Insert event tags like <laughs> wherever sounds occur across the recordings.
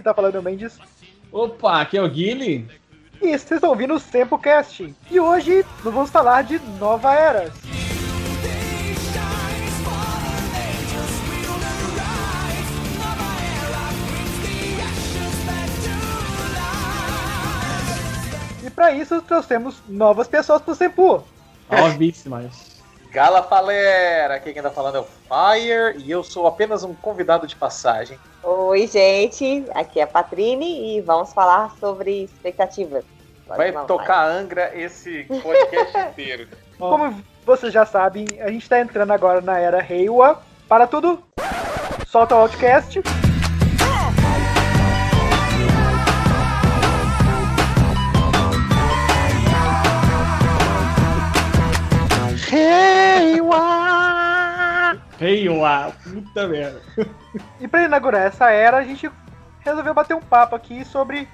galera, aqui que tá falando é o Mendes. Opa, aqui é o Guile. E vocês estão ouvindo o Sempocast. E hoje nós vamos falar de Nova Eras. E para isso trouxemos novas pessoas pro Sempu. Novíssimas. <laughs> Gala Falera, aqui quem tá falando é o Fire e eu sou apenas um convidado de passagem. Oi, gente, aqui é a Patrine e vamos falar sobre expectativas. Vai Não, tocar Angra esse podcast <laughs> inteiro. Como vocês já sabem, a gente tá entrando agora na era Reiwa. Para tudo, solta o Outcast. Hey, uau, puta merda. E para inaugurar essa era, a gente resolveu bater um papo aqui sobre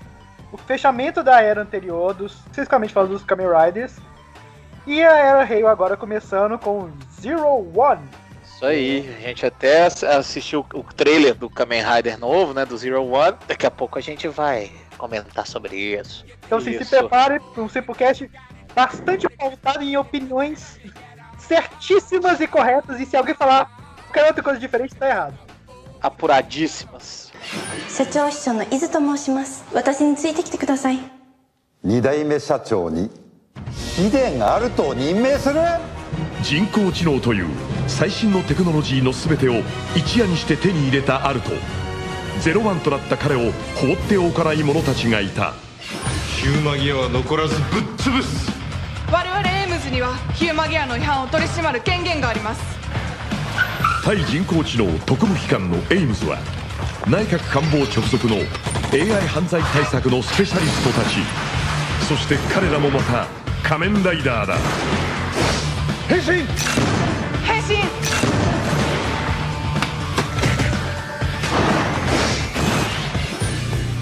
o fechamento da era anterior, dos, especificamente falando dos Kamen Riders. E a era Reiwa agora começando com Zero One. Isso aí, a gente até ass- assistiu o trailer do Kamen Rider novo, né, do Zero One. Daqui a pouco a gente vai comentar sobre isso. Então assim, se Isso. prepare para um Simplecast bastante pautado em opiniões certíssimas e corretas. E se alguém falar qualquer outra coisa diferente, tá errado. Apuradíssimas. 社長秘書の伊豆と申します私についてきてください二代目社長に秘伝あると任命する人工知能という最新のテクノロジーの全てを一夜にして手に入れたアルトゼロワンとなった彼を放っておかない者たちがいたヒューマギアは残らずぶっ潰す我々エイムズにはヒューマギアの違反を取り締まる権限があります対人工知能特務機関のエイムズは内閣官房直属の AI 犯罪対策のスペシャリストたち。そして彼らもまた仮面ライダーだ。変身！変身！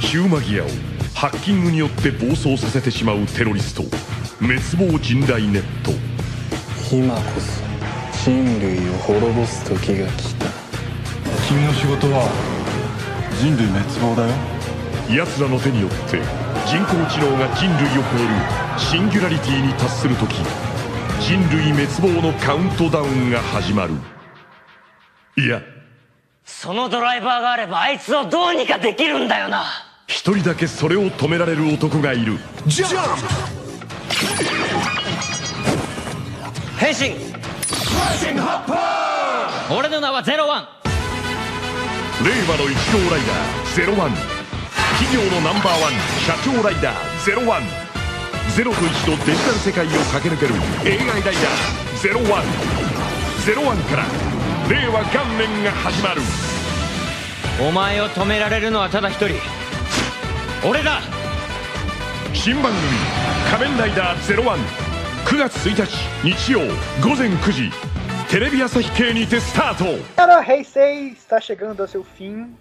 ヒューマギアをハッキングによって暴走させてしまうテロリスト滅亡人雷ネット。今こそ人類を滅ぼす時が来た。君の仕事は人類滅亡だよ。奴らの手によって人工知能が人類を超えるシンギュラリティに達する時人類滅亡のカウントダウンが始まる。いや。そのドライバーがあればあいつをどうにかできるんだよな。一人だけそれを止められる男がいる。ジャン変身俺の名はゼロワン。令和の一号ライダーゼロワン。企業のナンバーワン社長ライダーゼロワン。ゼロと一のデジタル世界を駆け抜ける AI ライダーゼロワン。ゼロワンから令和元年が始まる。お前を止められるのはただ一人。俺だ。新番組「仮面ライダーゼロワン9月1日日曜午前9時テレビ朝日系にてスタート Era Heisei está chegando ao seu fim,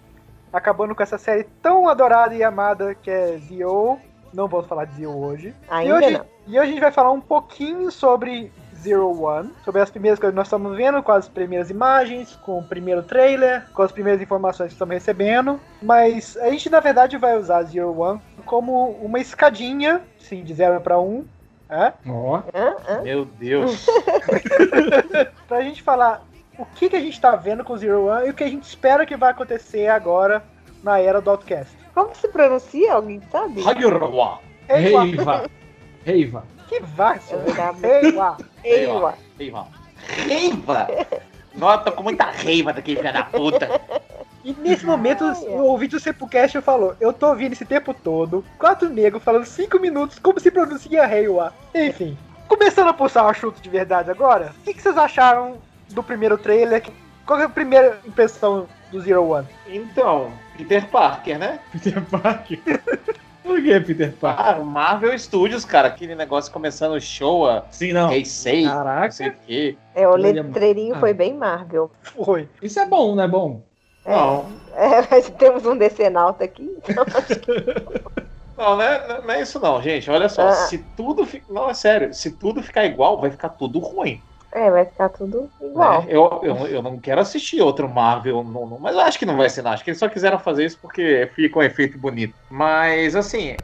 acabando com essa série tão adorada e amada que é Zio. Não vou falar de Zio hoje. Ainda e hoje, não. E hoje a gente vai falar um pouquinho sobre Zero One, sobre as primeiras coisas que nós estamos vendo, com as primeiras imagens, com o primeiro trailer, com as primeiras informações que estamos recebendo. Mas a gente na verdade vai usar Zero One como uma escadinha, sim, de 0 para 1. É? Ó. Meu Deus. <laughs> pra gente falar o que, que a gente tá vendo com Zero One e o que a gente espera que vai acontecer agora na era do Outcast. Como se pronuncia? Alguém sabe? Hagurwa. Reiva. Reiva. Que vaso. Reiva. Eiwa. Reiva. Reiva. Nossa, tô com muita reiva daquele filho da puta. E nesse momento, o ouvinte do Sepulcast falou: Eu tô ouvindo esse tempo todo, quatro negros falando cinco minutos como se pronuncia Reiwa. Enfim, começando a pulsar o assunto de verdade agora, o que, que vocês acharam do primeiro trailer? Qual é a primeira impressão do Zero One? Então, Peter Parker, né? <laughs> Peter Parker. Por que Peter Parker? Ah, Marvel Studios, cara, aquele negócio começando o show, a Sim, não. Heisei, não sei Caraca. o quê. É, o letreirinho Ah. foi bem Marvel. Foi. Isso é bom, não é bom? Não, É, <laughs> mas temos um decenalta aqui. <laughs> não, não é, não é isso não, gente. Olha só, Ah. se tudo fi- Não, é sério, se tudo ficar igual, vai ficar tudo ruim. É, vai ficar tudo igual. né? Eu, eu, eu não quero assistir outro Marvel, não, não- mas eu acho que não vai ser, não. Acho que eles só quiseram fazer isso porque fica um efeito bonito. Mas, assim,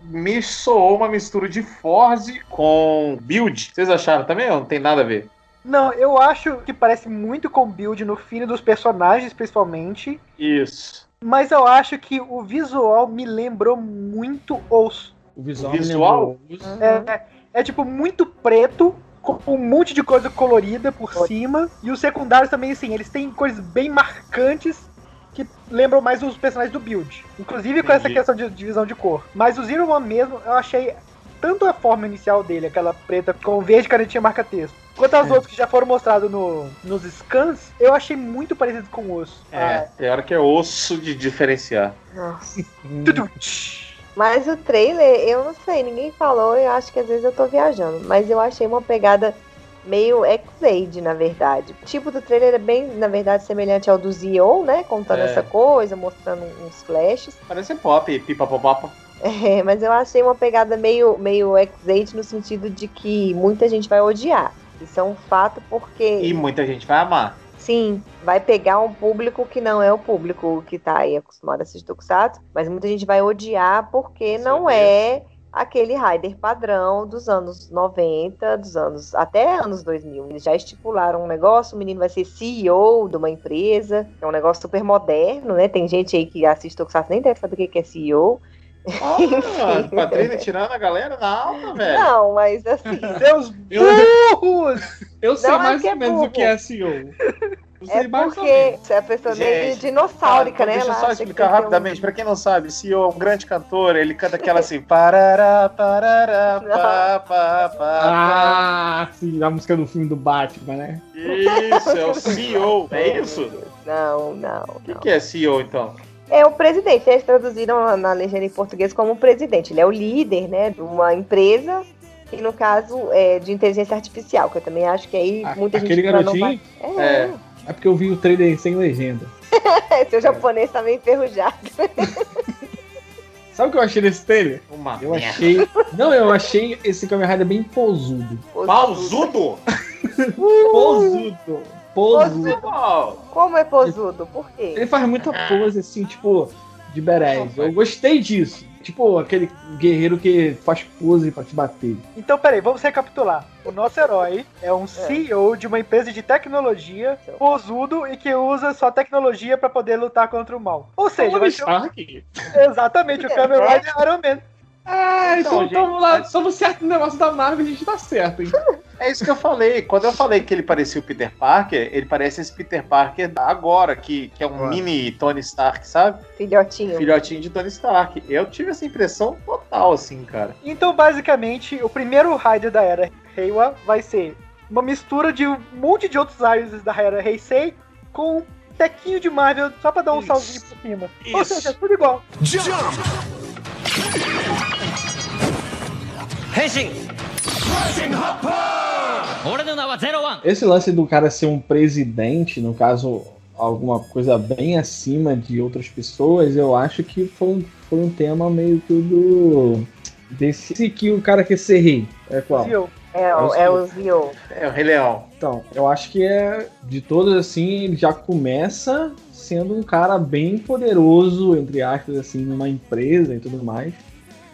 me soou uma mistura de Forze com Build. Vocês acharam também ou não tem nada a ver? Não, eu acho que parece muito com build no fim dos personagens, principalmente. Isso. Mas eu acho que o visual me lembrou muito os. O visual, O visual? É, é- é, tipo muito preto, com um monte de coisa colorida por cima. E os secundários também, assim, eles têm coisas bem marcantes que lembram mais os personagens do build. Inclusive com essa questão de divisão de cor. Mas o Zero One mesmo, eu achei tanto a forma inicial dele, aquela preta com verde canetinha marca-texto, quanto as É. outras que já foram mostradas no, nos scans, eu achei muito parecido com o osso. É, tem hora que é osso de diferenciar. Nossa. Hum. Mas o trailer, eu não sei, ninguém falou, eu acho que às vezes eu tô viajando. Mas eu achei uma pegada meio X-Aid, na verdade. O tipo do trailer é bem, na verdade, semelhante ao do Zio, né? Contando É. essa coisa, mostrando uns flashes. Parece pop, pipa popapa. <laughs> É, mas eu achei uma pegada meio, meio X-Aid no sentido de que muita gente vai odiar. Isso é um fato porque. E muita gente vai amar. Sim, vai pegar um público que não é o público que tá aí acostumado a assistir Tokusatsu, mas muita gente vai odiar porque não é aquele Raider padrão dos anos 90, dos anos até anos 2000. Eles já estipularam um negócio, o menino vai ser CEO de uma empresa, é um negócio super moderno, né? Tem gente aí que assiste Tokusatsu nem deve saber o que é CEO. Ah, Patrícia tirando a galera na alta, velho. Não, mas assim, Seus Eu, burros! eu sei Não é mais é ou menos burro. o que é SEO. Eu sei é mais ou porque menos. a pessoa é meio Gente, dinossáurica, Ah, né? Deixa eu só que explicar que ter um- rapidamente, pra quem não sabe, CEO é um grande cantor, ele canta aquela assim, parará, parará, pá, pá, pá, Ah, sim, a música do filme do Batman, né? Isso, é o CEO, é isso? Não, não. O que, que é CEO, então? É o presidente, eles traduziram na- legenda em português como presidente. Ele é o líder, né, de uma empresa, e no caso é de inteligência artificial, que eu também acho que aí A- muita Aquele gente não garotinho? vai... É, É porque eu vi o trailer sem legenda. <laughs> seu japonês tá meio enferrujado. <laughs> Sabe o que eu achei desse trailer? Uma Eu merda. achei. Não, eu achei esse Kamen Rider bem pousudo. Pausudo? <laughs> Pousudo. Pousudo. Oh, Como é posudo? Por quê? Ele faz muita pose assim, tipo, de berés. Eu gostei disso. Tipo, aquele guerreiro que faz pose pra te bater. Então, peraí, vamos recapitular. O nosso herói é um CEO de uma empresa de tecnologia, posudo e que usa sua tecnologia pra poder lutar contra o mal. Ou seja, Tony vai ser um- <laughs> exatamente o Kamen Rider Iron Man. Ah, Então, então, gente, lá, somos certo no negócio da Marvel, a gente tá certo, hein? <laughs> É isso que eu falei. Quando eu falei que ele parecia o Peter Parker, ele parece esse Peter Parker agora, que, que é um mini Tony Stark, sabe? Filhotinho. Filhotinho de Tony Stark. Eu tive essa impressão total, assim, cara. Então, basicamente, o primeiro Rider da era Reiwa vai ser uma mistura de um monte de outros Riders da era Heisei com um tequinho de Marvel só pra dar um Isso. salzinho por cima. Ou Isso. seja, tudo igual. Esse lance do cara ser um presidente, no caso, alguma coisa bem acima de outras pessoas, eu acho que foi um, foi um tema meio que do. Desse que o cara quer ser rei. É qual? Zio. É, é, o, é o Zio. É o Rei Leão. Então, eu acho que é. De todos assim, ele já começa sendo um cara bem poderoso, entre aspas, assim, numa empresa e tudo mais.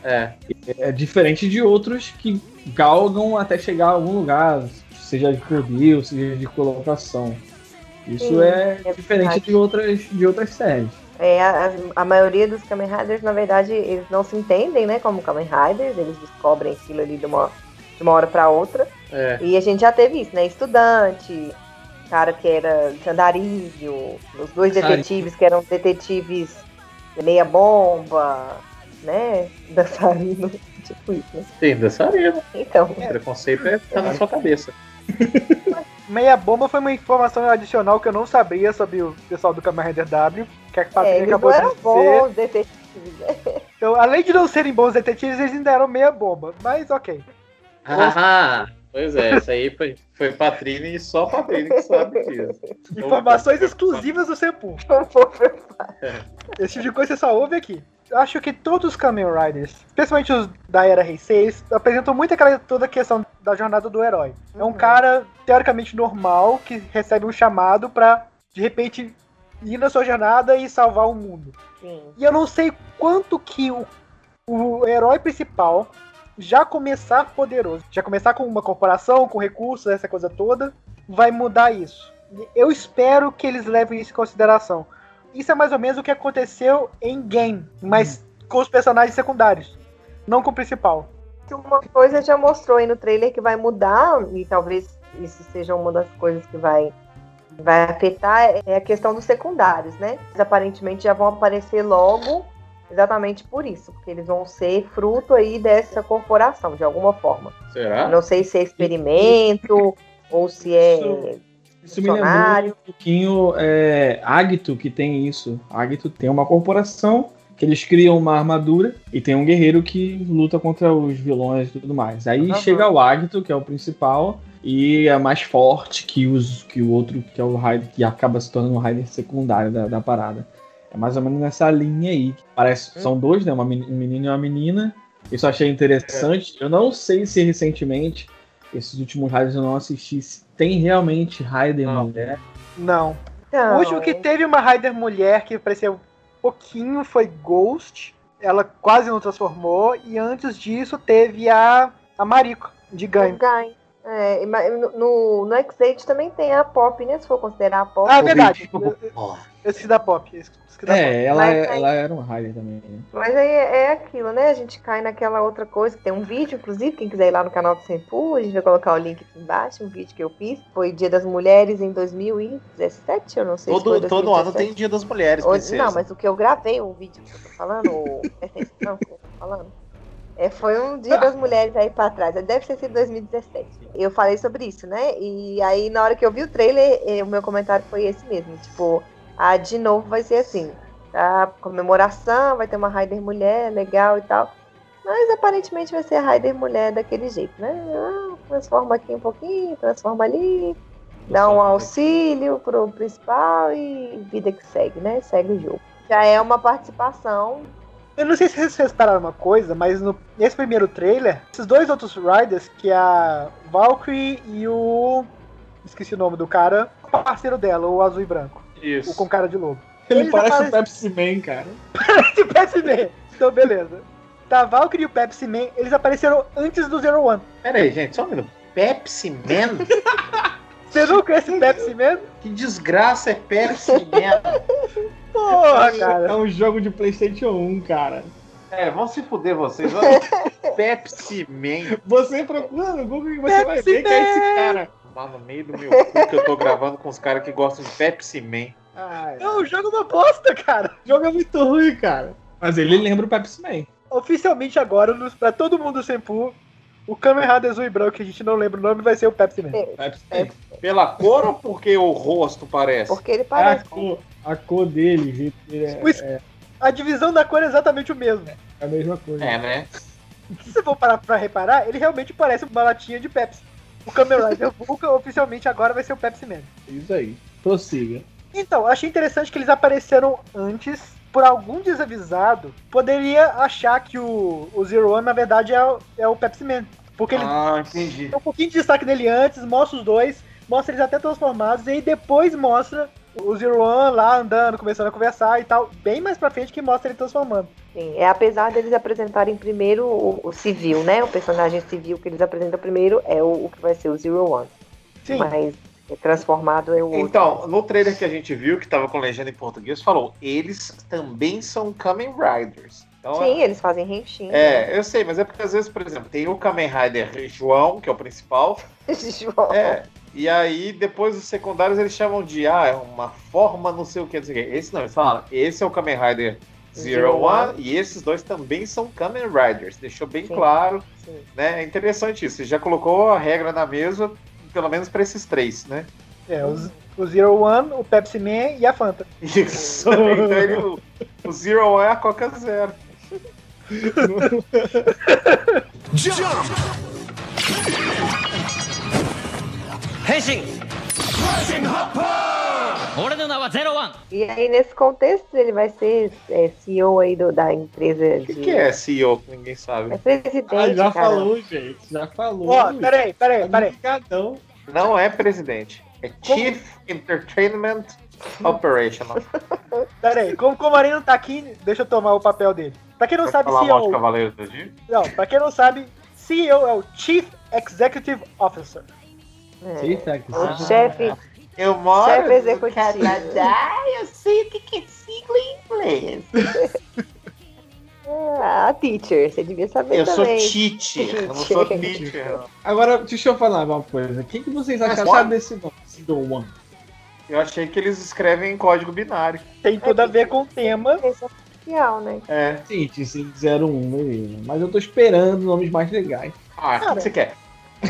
É. É diferente de outros que galgam até chegar a algum lugar, seja de ou seja de colocação. Isso Sim, é, é diferente verdade. de outras, de outras séries. É, a, a- maioria dos Kamen Riders, na verdade, eles não se entendem, né, como Kamen Riders, eles descobrem aquilo ali de uma, de uma hora pra outra. É. E a gente já teve isso, né? Estudante, cara que era de andarilho, os dois detetives que eram detetives meia bomba, né? Dançarino, <laughs> tipo isso, né? Tem dançarino. Então, O preconceito é, tá na sua cabeça. <laughs> Meia bomba foi uma informação adicional que eu não sabia sobre o pessoal do Kamen Rider W, que a é, Patrícia eles não acabou de eram dizer. bons detetives, né? <laughs> Então, além de não serem bons detetives, eles ainda eram meia bomba. Mas ok. Ah, pois é, isso aí foi, foi Patrine e só Patrine que sabe disso. Informações exclusivas do Sepul. Esse tipo de coisa você só ouve aqui. Eu acho que todos os Kamen Riders, especialmente os da era Rei 6, apresentam muito aquela toda a questão da jornada do herói. É um cara teoricamente normal que recebe um chamado pra de repente ir na sua jornada e salvar o mundo. Sim. E eu não sei quanto que o, o herói principal já começar poderoso, já começar com uma corporação, com recursos, essa coisa toda, vai mudar isso. Eu espero que eles levem isso em consideração. Isso é mais ou menos o que aconteceu em game, mas com os personagens secundários, não com o principal. Uma coisa já mostrou aí no trailer que vai mudar, e talvez isso seja uma das coisas que vai, vai afetar, é a questão dos secundários, né? Eles aparentemente já vão aparecer logo, exatamente por isso, porque eles vão ser fruto aí dessa corporação, de alguma forma. Será? Não sei se é experimento ou se é. Isso me lembrou um pouquinho é, Agito, que tem isso. Agito tem uma corporação que eles criam uma armadura e tem um guerreiro que luta contra os vilões e tudo mais. Aí Aham. chega o Agito, que é o principal, e é mais forte que, os, que o outro, que é o Raider, que acaba se tornando o Raider secundário da, da parada. É mais ou menos nessa linha aí. Parece, são dois, né? Uma, um menino e uma menina. Isso eu achei interessante. Eu não sei se recentemente, esses últimos Raiders eu não assisti, se tem realmente Raider mulher. Não. Então, o último que teve uma Raider mulher que apareceu um pouquinho foi Ghost. Ela quase não transformou. E antes disso teve a, a Mariko, de. Gain. É, mas no, no, no X8 também tem a Pop, né? Se for considerar a Pop. Ah, é verdade. Pô, Eu, eu esqueci da Pop. eu esqueci da Pop. É, ela, Mas é- aí- ela era um Raider também. né? Mas aí é, é aquilo, né? A gente cai naquela outra coisa, que tem um vídeo, inclusive, quem quiser ir lá no canal do Senpu, a gente vai colocar o link aqui embaixo, um vídeo que eu fiz. Foi Dia das Mulheres em 2017, eu não sei se foi Todo, todo ano 2017. tem Dia das Mulheres, princesa. Não, mas o que eu gravei, o vídeo que eu tô falando, <laughs> o... não, que eu tô falando. É, foi um dia das mulheres aí pra trás, deve ter sido 2017. Eu falei sobre isso, né? E aí, na hora que eu vi o trailer, eh, o meu comentário foi esse mesmo. Tipo, ah, de novo vai ser assim. A comemoração, vai ter uma Raider mulher, legal e tal. Mas aparentemente vai ser a Raider mulher daquele jeito, né? Ah, transforma aqui um pouquinho, transforma ali, dá um auxílio pro principal e vida que segue, né? Segue o jogo. Já é uma participação. Eu não sei se vocês repararam uma coisa, mas no, nesse primeiro trailer, esses dois outros Riders, que é a Valkyrie e o. Esqueci o nome do cara, o parceiro dela, o azul e branco. Isso. O com cara de lobo. Ele Eles parece aparecem- o Pepsi Man, cara. <laughs> de Pepsi Man. Então, beleza. Tá, a Valkyrie e o Pepsi Man, eles apareceram antes do Zero One. Pera aí, gente, só um minuto. Pepsi Man? Você não conhece o Pepsi Man? que desgraça é Pepsi Man? <laughs> Porra, cara. É um jogo de PlayStation 1, cara. É, vão se fuder vocês. <laughs> Pepsi Man. Você procura no Google e você vai Pepsi ver que é esse cara. Lá no meio do meu cu que eu tô gravando com os caras que gostam de Pepsi Man. Não, o jogo é uma bosta, cara. O jogo é muito ruim, cara. Mas ele lembra o Pepsi Man. Oficialmente agora, pra todo mundo do Senpu, o Kamen Rider azul e branco, que a gente não lembra o nome, vai ser o Pepsi Man. Pepsi É, Man. Pela cor ou porque o rosto parece? porque ele A parece. cor, a cor dele, dele é, é A divisão da cor é exatamente o mesmo. a mesma coisa. É, né? Se você for parar pra reparar, ele realmente parece uma latinha de Pepsi. O Kamen Rider Vulcan oficialmente agora vai ser o Pepsi Man. Isso aí. Prossiga. Então, achei interessante que eles apareceram antes. Por algum desavisado, poderia achar que o, o Zero One, na verdade, é, o- é o Pepsi Man. Porque ele Ah, entendi. tem um pouquinho de destaque nele antes, mostra os dois, mostra eles até transformados, e aí depois mostra o Zero One lá andando, começando a conversar e tal. Bem mais pra frente que mostra ele transformando. Sim, é apesar deles apresentarem primeiro o, o civil, né? O personagem civil que eles apresentam primeiro é o, o que vai ser o Zero One. Sim. Mas transformado é o outro. Então, no trailer que a gente viu, que tava com legenda em português, falou: eles também são Kamen Riders. Então, Sim, eles fazem renchinho. É, eu sei, mas é porque às vezes, por exemplo, tem o Kamen Rider João, que é o principal. <laughs> João. É. E aí, depois os secundários eles chamam de ah, é uma forma não sei o que, não sei o que. Esse não, eles falam, esse é o Kamen Rider Zero Zero One, One. e esses dois também são Kamen Riders. Deixou bem Sim. claro, Sim. né? É interessante isso. Você já colocou a regra na mesa, pelo menos para esses três, né? É, os, o Zero One, o Pepsi Man e a Fanta. Isso, <laughs> então ele, o, o Zero One é a Coca Zero. Jump! Henshin! Rising Hopper! E aí, nesse contexto, ele vai ser é, CEO aí do, da empresa O de. que, que é CEO que ninguém sabe? É presidente, Ah, já cara. falou, gente. Já falou. Ó, peraí, peraí, peraí. Ligadão. Não é presidente. É Chief Entertainment Operational. <laughs> Peraí, como, como o Marino tá aqui, deixa eu tomar o papel dele. Pra quem não sabe, CEO. Não, pra quem não sabe, CEO é o Chief Executive Officer. É. O chefe, Eu moro chefe no. Canadá, eu sei o que é sigla em inglês. <laughs> Ah, a teacher, você devia saber Eu sou também. teacher, eu não sou teacher. Agora, deixa eu falar uma coisa. O que, que vocês acharam desse nome? Zero One? Eu achei que eles escrevem em código binário. Tem tudo a ver com o tema. Oficial, né? É. Sim, sim, 01, beleza. Mas eu tô esperando nomes mais legais. Ah, o que você quer?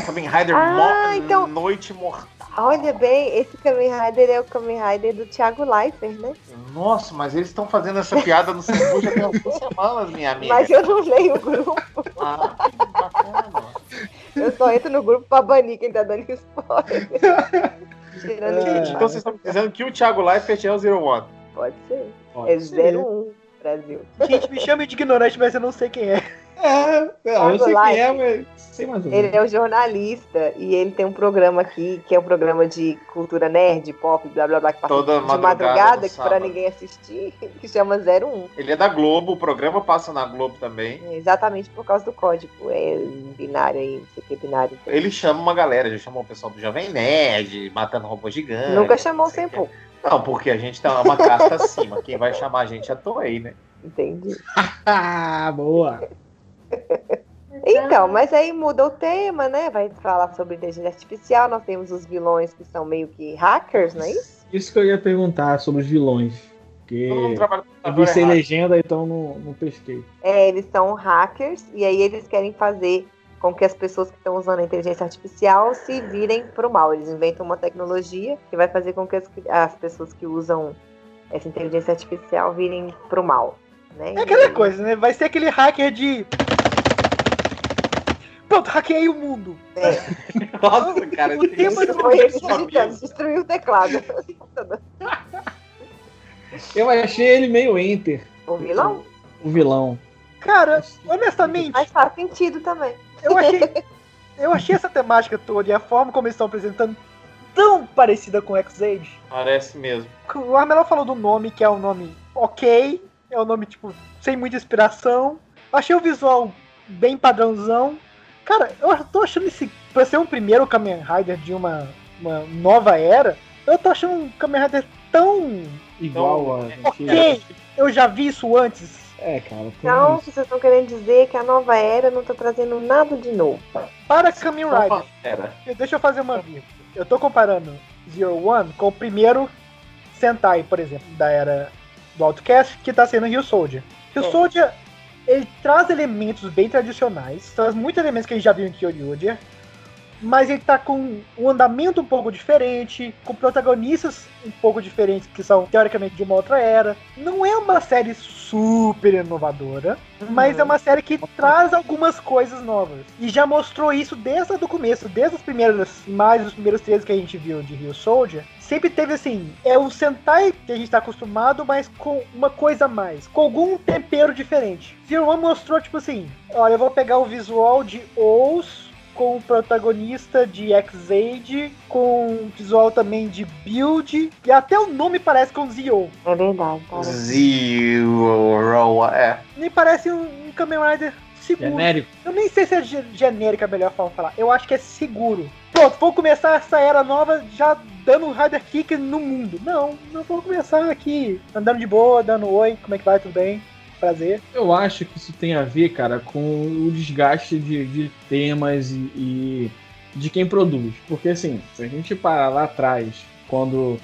Kamen Rider Ah, Mo- então- Noite Mortal. Olha bem, esse Kamen Rider é o Kamen Rider do Thiago Leifert, né? Nossa, mas eles estão fazendo essa piada no Sembu já tem algumas semanas, minha amiga. Mas eu não leio o grupo. Ah, que bacana. Eu só entro no grupo pra banir quem tá dando spoiler. <laughs> Tirando então vocês estão dizendo que o Thiago Leifert é o Zero One. Pode ser. Pode é ser. 01, Brasil. Gente, me chama de ignorante, mas eu não sei quem é. É, não, eu sei quem é, mas sei mais ou menos. Ele é um jornalista e ele tem um programa aqui, que é um programa de cultura nerd, pop, blá blá blá, que passa Toda de madrugada madrugada, que pra ninguém assistir, <laughs> que chama 01. Ele é da Globo, o programa passa na Globo também. É Exatamente por causa do código. É binário aí, não sei o que binário. Ele chama uma galera, já chamou o pessoal do Jovem Nerd, Matando Robô Gigante. Nunca chamou sem pouco. Não, porque a gente tá uma casta acima. Quem vai chamar a gente é a Toei, né? Entendi. <laughs> Ah, boa. Então, mas aí muda o tema, né? Vai falar sobre inteligência artificial. Nós temos os vilões que são meio que hackers, não é isso? Isso que eu ia perguntar sobre os vilões. Porque eu vi sem legenda, então não, não pesquei. É, eles são hackers e aí eles querem fazer com que as pessoas que estão usando a inteligência artificial se virem para o mal. Eles inventam uma tecnologia que vai fazer com que as, as pessoas que usam essa inteligência artificial virem para o mal. Né? É aquela coisa, né? Vai ser aquele hacker de. Pronto, hackeei o mundo. <laughs> Nossa, cara, O tema Foi ele destruiu o teclado. Eu achei ele meio enter, O vilão? o vilão. Cara, honestamente, Mas faz sentido também. eu achei. Eu achei essa temática toda e a forma como eles estão apresentando tão parecida com X-Age. Parece mesmo. O Armelão falou do nome, que é um nome ok, é um nome, tipo, sem muita inspiração. Achei o visual bem padrãozão. Cara, eu tô achando esse. Pra ser um primeiro Kamen Rider de uma, uma nova era, eu tô achando um Kamen Rider tão. Igual a. Ok, eu já vi isso antes. É, cara. tem Então, isso. vocês estão querendo dizer que a nova era não tá trazendo nada de novo. Para Kamen Rider, Opa, pera. deixa eu fazer uma vírgula. Eu tô comparando Zero One com o primeiro Sentai, por exemplo, da era do Outcast, que tá sendo Rio Soldier. Rio É. Soldier, ele traz elementos bem tradicionais, traz muitos elementos que a gente já viu em Kyoryuger, mas ele tá com um andamento um pouco diferente, com protagonistas um pouco diferentes, que são teoricamente de uma outra era. Não é uma série super inovadora, mas é uma série que traz algumas coisas novas. E já mostrou isso desde o começo, desde as primeiras imagens, os primeiros trailers que a gente viu de Rio Soldier. Sempre teve assim, é um Sentai que a gente tá acostumado, mas com uma coisa a mais, com algum tempero diferente. Zero One mostrou, tipo assim, olha, eu vou pegar o visual de Ous com o protagonista de X-Age, com o visual também de Build, e até o nome parece com Zio. É verdade, cara. Zero, é. Nem parece um, um Kamen Rider seguro. Genérico. Eu nem sei se é ge- genérica a melhor forma de falar. Eu acho que é seguro. Pronto, vou começar essa era nova já dando um Rider Kick no mundo. Não, não vou começar aqui andando de boa, dando oi, como é que vai, tudo bem? Prazer. Eu acho que isso tem a ver, cara, com o desgaste de, de temas e, e de quem produz. Porque, assim, se a gente parar lá atrás, quando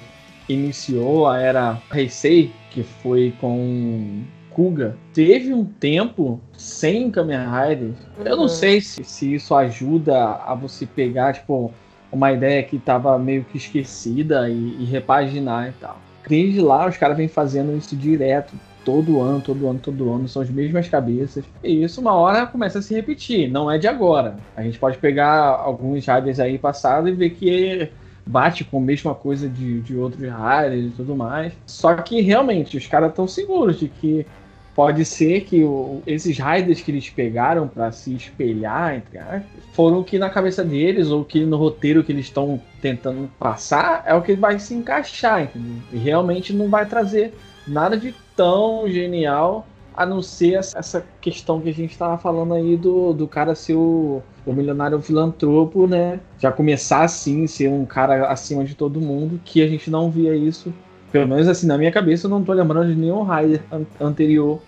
iniciou a era Heisei, que foi com Kuga, teve um tempo sem Kamen Rider. Eu não Uhum. sei se, se isso ajuda a você pegar, tipo, uma ideia que tava meio que esquecida e, e repaginar e tal. Desde lá, os caras vêm fazendo isso direto todo ano, todo ano, todo ano, são as mesmas cabeças. E isso uma hora começa a se repetir, não é de agora. A gente pode pegar alguns riders aí passados e ver que bate com a mesma coisa de, de outros Riders e tudo mais. Só que realmente os caras estão seguros de que pode ser que o, esses Riders que eles pegaram para se espelhar, entre aspas, foram que na cabeça deles, ou que no roteiro que eles estão tentando passar, é o que vai se encaixar, entendeu? E realmente não vai trazer nada de tão genial a não ser essa questão que a gente estava falando aí do, do cara ser o, o milionário filantropo, né? Já começar assim, ser um cara acima de todo mundo, que a gente não via isso. Pelo menos assim, na minha cabeça, eu não tô lembrando de nenhum Rider an anterior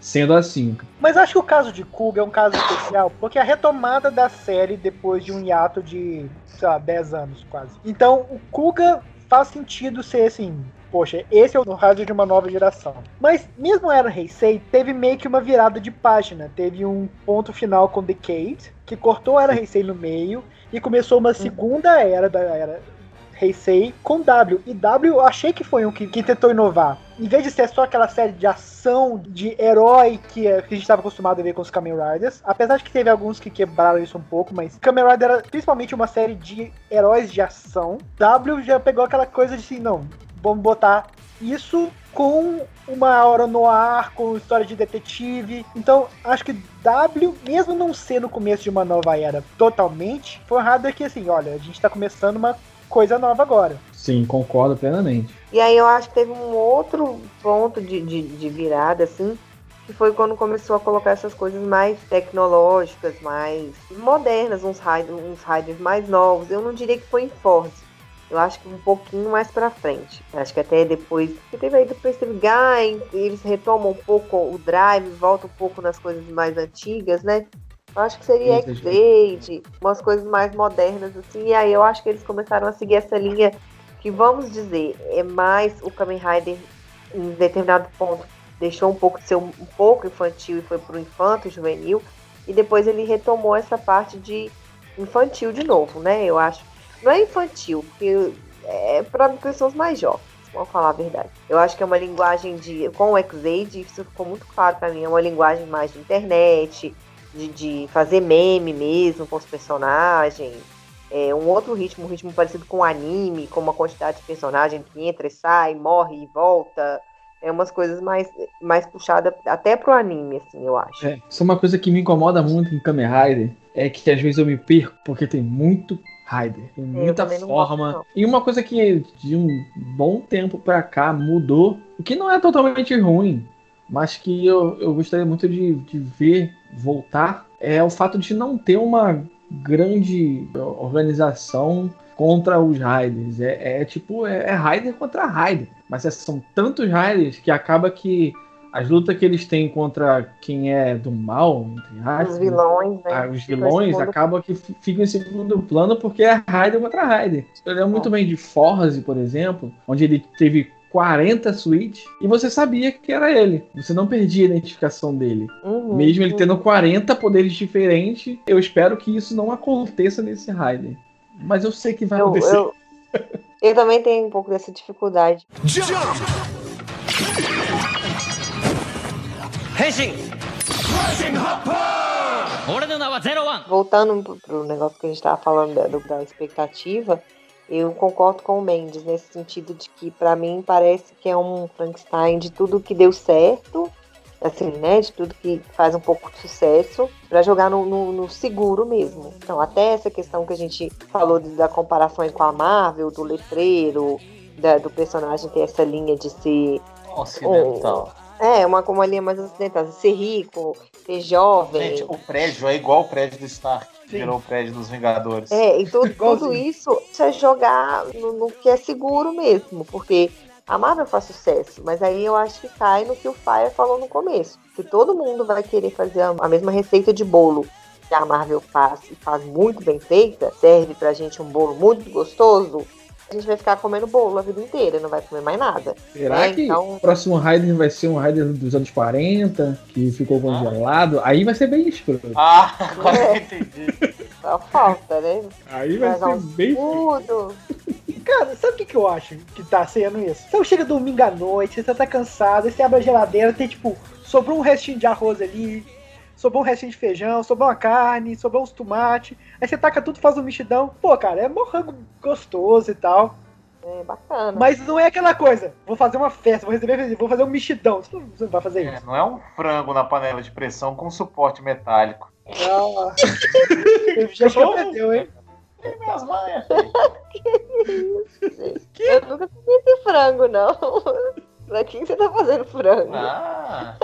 sendo assim. Mas acho que o caso de Kuga é um caso especial, porque a retomada da série depois de um hiato de, sei lá, 10 anos quase. Então, o Kuga faz sentido ser assim, poxa, esse é o rádio de uma nova geração. Mas mesmo Era Heisei teve meio que uma virada de página. Teve um ponto final com Decade, que cortou Era Heisei no meio e começou uma segunda era da era Heisei com W. E W eu achei que foi um que, que tentou inovar. Em vez de ser só aquela série de ação, de herói que, que a gente estava acostumado a ver com os Kamen Riders, apesar de que teve alguns que quebraram isso um pouco, mas Kamen Rider era principalmente uma série de heróis de ação. W já pegou aquela coisa de assim, não, vamos botar isso com uma hora no ar, com história de detetive. Então, acho que W, mesmo não sendo o começo de uma nova era totalmente, foi errado que assim, olha, a gente tá começando uma coisa nova agora. Sim, concordo plenamente. E aí eu acho que teve um outro ponto de, de, de virada, assim, que foi quando começou a colocar essas coisas mais tecnológicas, mais modernas, uns riders, uns riders mais novos. Eu não diria que foi em Force, eu acho que um pouquinho mais pra frente. Acho que até depois. Porque teve aí depois teve Gain, eles retomam um pouco o drive, voltam um pouco nas coisas mais antigas, né? Eu acho que seria X-Blade, umas coisas mais modernas, assim. E aí eu acho que eles começaram a seguir essa linha que, vamos dizer, é mais o Kamen Rider em determinado ponto deixou um pouco de ser um, um pouco infantil e foi pro infanto juvenil. E depois ele retomou essa parte de infantil de novo, né? Eu acho não é infantil, porque é para pessoas mais jovens, vamos falar a verdade. Eu acho que é uma linguagem de. Com o X-Aid, isso ficou muito claro para mim. É uma linguagem mais de internet, de, de fazer meme mesmo com os personagens. É um outro ritmo, um ritmo parecido com anime, com uma quantidade de personagem que entra e sai, morre e volta. É umas coisas mais, mais puxadas até pro anime, assim, eu acho. É, isso é uma coisa que me incomoda muito em Kamen Rider, é que às vezes eu me perco, porque tem muito Raider. Tem muita forma. Gosto, e uma coisa que de um bom tempo pra cá mudou, o que não é totalmente ruim, mas que eu, eu gostaria muito de, de ver voltar, é o fato de não ter uma grande organização contra os Raiders. É, é tipo, é, é Raider contra Raider. Mas é, são tantos Raiders que acaba que as lutas que eles têm contra quem é do mal, entre aspas, os vilões, né? Ah, os vilões acabam que ficam em segundo plano porque é Raider contra Raider. Eu lembro muito bem de Forze, por exemplo, onde ele teve 40 suítes e você sabia que era ele. Você não perdia a identificação dele. Uhum, Mesmo ele uhum. tendo 40 poderes diferentes, eu espero que isso não aconteça nesse Raider. Mas eu sei que vai eu, acontecer. Eu, eu também tenho um pouco dessa dificuldade. Jump! Voltando pro negócio que a gente estava falando da, da expectativa, eu concordo com o Mendes nesse sentido de que, para mim, parece que é um Frankenstein de tudo que deu certo, assim, né? De tudo que faz um pouco de sucesso, para jogar no, no, no, seguro mesmo. Então, até essa questão que a gente falou de, da comparação com a Marvel, do letreiro, da, do personagem ter essa linha de ser. Ocidental. Um, é, uma, uma linha mais ocidental. Ser rico, ser jovem. Gente, o prédio é igual o prédio do Stark, que virou o prédio dos Vingadores. É, e tudo, tudo isso é jogar no, no, que é seguro mesmo, porque a Marvel faz sucesso, mas aí eu acho que cai no que o Fire falou no começo. Que todo mundo vai querer fazer a, a mesma receita de bolo que a Marvel faz e faz muito bem feita, serve pra gente um bolo muito gostoso, a gente vai ficar comendo bolo a vida inteira, não vai comer mais nada. Será é, que então... o próximo Raider vai ser um Raider dos anos 40, que ficou congelado? Ah. Aí vai ser bem escuro. Ah, agora é. eu entendi. <laughs> Só falta, né? Aí vai, vai ser bem escuro. Cara, sabe o que, que eu acho que tá sendo isso? Então chega domingo à noite, você tá cansado, você abre a geladeira, tem tipo, sobrou um restinho de arroz ali, sobrou um restinho de feijão, sobrou uma carne, sobrou uns tomates. Aí você taca tudo, faz um mexidão. Pô, cara, é morrango gostoso e tal. É bacana. Mas não é aquela coisa, vou fazer uma festa, vou receber, vou fazer um mexidão. Você não, você não vai fazer É, isso. não é um frango na panela de pressão com suporte metálico. Não. <laughs> Já que aprendeu, hein? Tem minhas manhas. <laughs> Eu nunca comi esse frango, não. Pra quem você tá fazendo frango? Ah,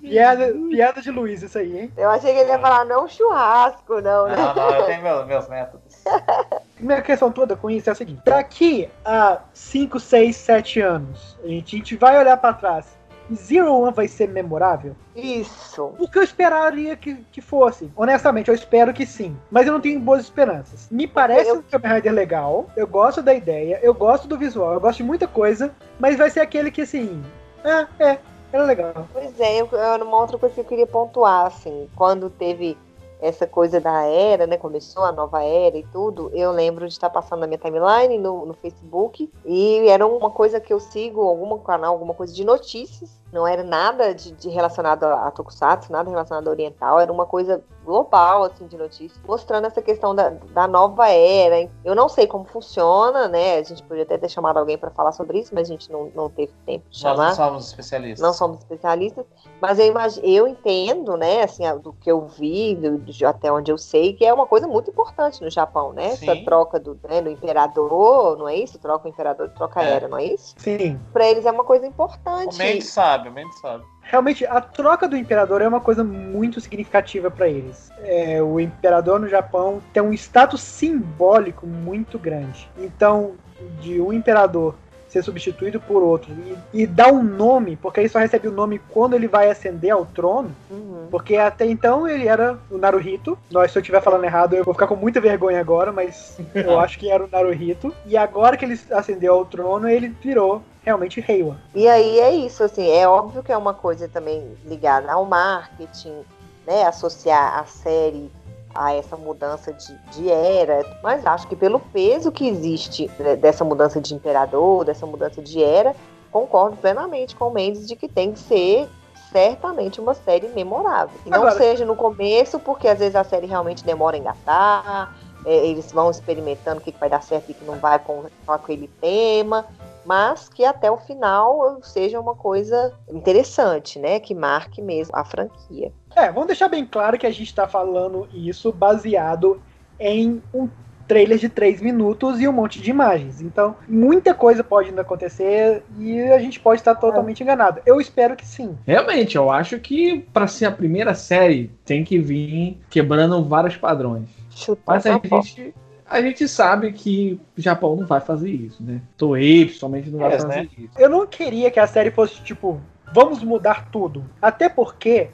Piada, piada de Luiz, isso aí, hein? Eu achei que ele ia falar não churrasco, não, né? não, não, eu tenho meus, meus métodos. <laughs> Minha questão toda com isso é a seguinte: daqui a 5, 6, 7 anos, a gente, a gente vai olhar pra trás Zero One vai ser memorável? Isso. O que eu esperaria que, que fosse. Honestamente, eu espero que sim. Mas eu não tenho boas esperanças. Me parece Eu- um Kamen Rider legal. Eu gosto da ideia. Eu gosto do visual. Eu gosto de muita coisa. Mas vai ser aquele que assim. Ah, é. Era legal. Pois é, eu, eu, uma outra coisa que eu queria pontuar, assim, quando teve essa coisa da era, né? Começou a nova era e tudo, eu lembro de estar passando na minha timeline no, no Facebook e era uma coisa que eu sigo, algum canal, alguma coisa de notícias. Não era nada de, de relacionado a, a Tokusatsu, nada relacionado a Oriental, era uma coisa global, assim, de notícias, mostrando essa questão da, da nova era. Eu não sei como funciona, né? A gente podia até ter chamado alguém para falar sobre isso, mas a gente não, não teve tempo de Nós chamar não somos especialistas. não somos especialistas, mas eu, imag- eu entendo, né, assim, do que eu vi, do- do- até onde eu sei, que é uma coisa muito importante no Japão, né? Essa Sim. troca do, né, do imperador, não é isso? Troca o imperador e troca a É. era, não é isso? Sim. Pra eles é uma coisa O importante. Mendes sabe, o Mendes sabe. Realmente, a troca do imperador é uma coisa muito significativa pra eles. É, o imperador no Japão tem um status simbólico muito grande. Então, de um imperador ser substituído por outro e, e dar um nome, porque ele só recebe o nome quando ele vai ascender ao trono, Uhum. porque até então ele era o Naruhito. Nós, se eu estiver falando errado, eu vou ficar com muita vergonha agora, mas eu <laughs> acho que era o Naruhito. E agora que ele ascendeu ao trono, ele virou realmente Reiwa. E aí é isso, assim, é óbvio que é uma coisa também ligada ao marketing, né? Associar a série a essa mudança de, de era, mas acho que pelo peso que existe né, dessa mudança de imperador, dessa mudança de era, concordo plenamente com o Mendes de que tem que ser certamente uma série memorável. Que não Agora- seja no começo, porque às vezes a série realmente demora a engatar, é, eles vão experimentando o que, que vai dar certo e o que não vai com, com aquele tema, mas que até o final seja uma coisa interessante, né? Que marque mesmo a franquia. É, vamos deixar bem claro que a gente tá falando isso baseado em um trailer de 3 minutos e um monte de imagens. Então, muita coisa pode ainda acontecer e a gente pode estar totalmente enganado. Eu espero que sim. Realmente, eu acho que pra ser a primeira série tem que vir quebrando vários padrões. Chutar Mas a gente, a gente sabe que o Japão não vai fazer isso, né? Toei, principalmente, não vai É, fazer né? isso. Eu não queria que a série fosse tipo, vamos mudar tudo. Até porque